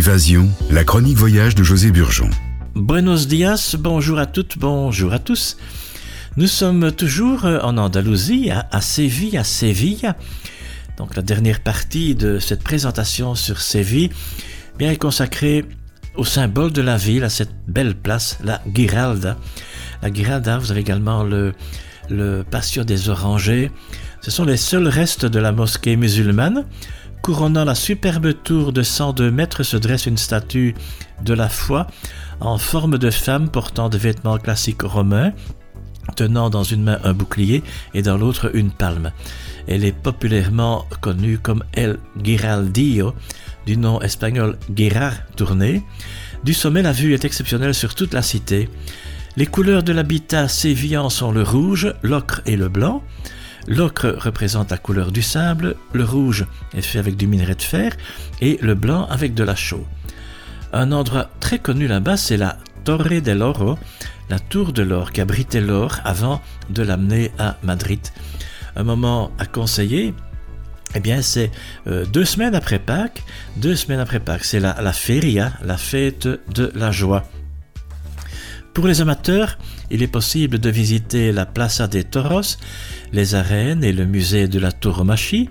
Évasion, la chronique voyage de José Burgeon. Buenos dias, bonjour à toutes, bonjour à tous. Nous sommes toujours en Andalousie, à, Séville, à Séville. Donc la dernière partie de cette présentation sur Séville bien, est consacrée au symbole de la ville, à cette belle place, la Giralda. La Giralda, vous avez également le, le patio des Orangers. Ce sont les seuls restes de la mosquée musulmane Couronnant la superbe tour de 102 mètres se dresse une statue de la foi en forme de femme portant des vêtements classiques romains, tenant dans une main un bouclier et dans l'autre une palme. Elle est populairement connue comme El Giraldillo, du nom espagnol Girard tourné. Du sommet, la vue est exceptionnelle sur toute la cité. Les couleurs de l'habitat sévillan sont le rouge, l'ocre et le blanc. L'ocre représente la couleur du sable, le rouge est fait avec du minerai de fer et le blanc avec de la chaux. Un endroit très connu là-bas, c'est la Torre del Oro, la tour de l'or qui abritait l'or avant de l'amener à Madrid. Un moment à conseiller, eh bien, c'est euh, deux semaines après Pâques. Deux semaines après Pâques, c'est la, la feria, la fête de la joie. Pour les amateurs, il est possible de visiter la Plaza de Toros, les arènes et le musée de la Tauromachi.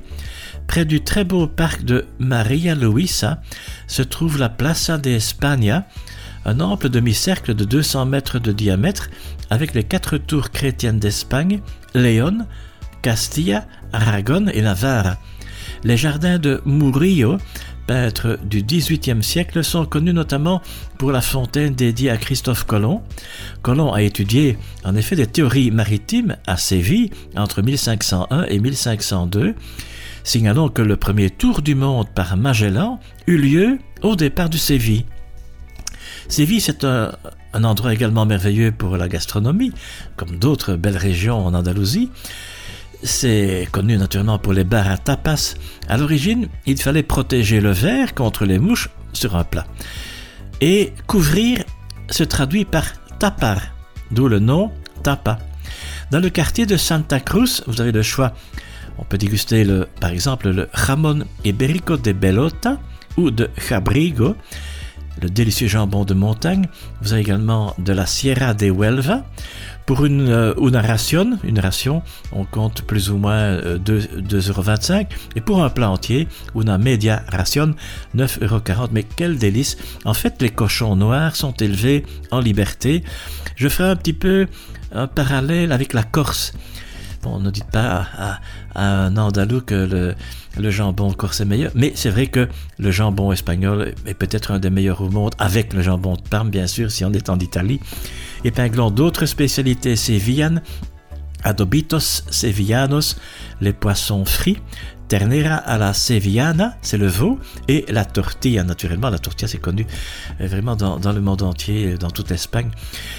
Près du très beau parc de Maria Luisa se trouve la Plaza de España, un ample demi-cercle de 200 mètres de diamètre avec les quatre tours chrétiennes d'Espagne, Léon, Castilla, Aragon et Navarre. Les jardins de Murillo peintres du XVIIIe siècle sont connus notamment pour la fontaine dédiée à Christophe Colomb. Colomb a étudié en effet des théories maritimes à Séville entre 1501 et 1502. Signalons que le premier tour du monde par Magellan eut lieu au départ du Séville. Séville, c'est un endroit également merveilleux pour la gastronomie, comme d'autres belles régions en Andalousie. C'est connu naturellement pour les bars à tapas. À l'origine, il fallait protéger le verre contre les mouches sur un plat. Et couvrir se traduit par tapar, d'où le nom tapa. Dans le quartier de Santa Cruz, vous avez le choix. On peut déguster par exemple le jamón ibérico de Belota ou de Jabrigo, le délicieux jambon de montagne. Vous avez également de la Sierra de Huelva. Pour une, euh, ration, une ration, on compte plus ou moins 2,25 euros. Et pour un plat entier, une media ration, 9,40 euros. Mais quel délice En fait, les cochons noirs sont élevés en liberté. Je ferai un petit peu un parallèle avec la Corse. Bon, ne dites pas à, un Andalou que le, jambon corse est meilleur, mais c'est vrai que le jambon espagnol est peut-être un des meilleurs au monde, avec le jambon de Parme, bien sûr, si on est en Italie. Épinglons d'autres spécialités sévillanes, adobitos sevillanos, les poissons frits, ternera à la sevillana, c'est le veau, et la tortilla, naturellement. La tortilla, c'est connu euh, vraiment dans, le monde entier, dans toute l'Espagne.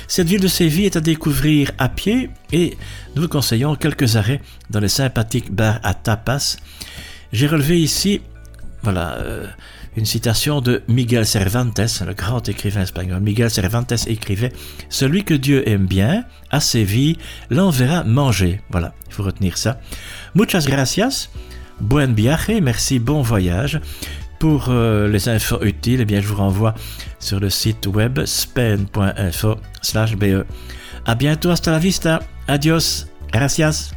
Cette ville de Séville est à découvrir à pied et nous vous conseillons quelques arrêts dans les sympathiques bars à tapas. J'ai relevé ici, voilà, euh, une citation de Miguel Cervantes, le grand écrivain espagnol. Miguel Cervantes écrivait Celui que Dieu aime bien, à Séville, l'enverra manger. Voilà, il faut retenir ça. Muchas gracias. Buen viaje, merci, bon voyage. Pour euh, les infos utiles, eh bien, je vous renvoie sur le site web spen.info be. À bientôt, hasta la vista. Adios. Gracias.